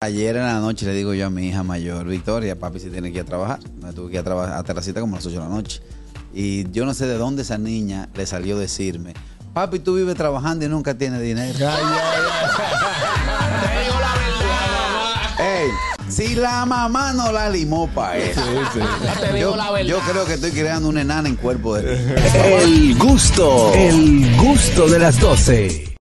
Ayer en la noche le digo yo a mi hija mayor, Victoria, papi se tiene que ir a trabajar. Me tuve que ir a trabajar a Terracita como a las 8 de la noche. Y yo no sé de dónde esa niña le salió a decirme, papi, tú vives trabajando y nunca tienes dinero. Te digo la verdad. Ey, si la mamá no la limó para eso. Yo, yo creo que estoy creando una enana en cuerpo de El gusto, el gusto de las 12.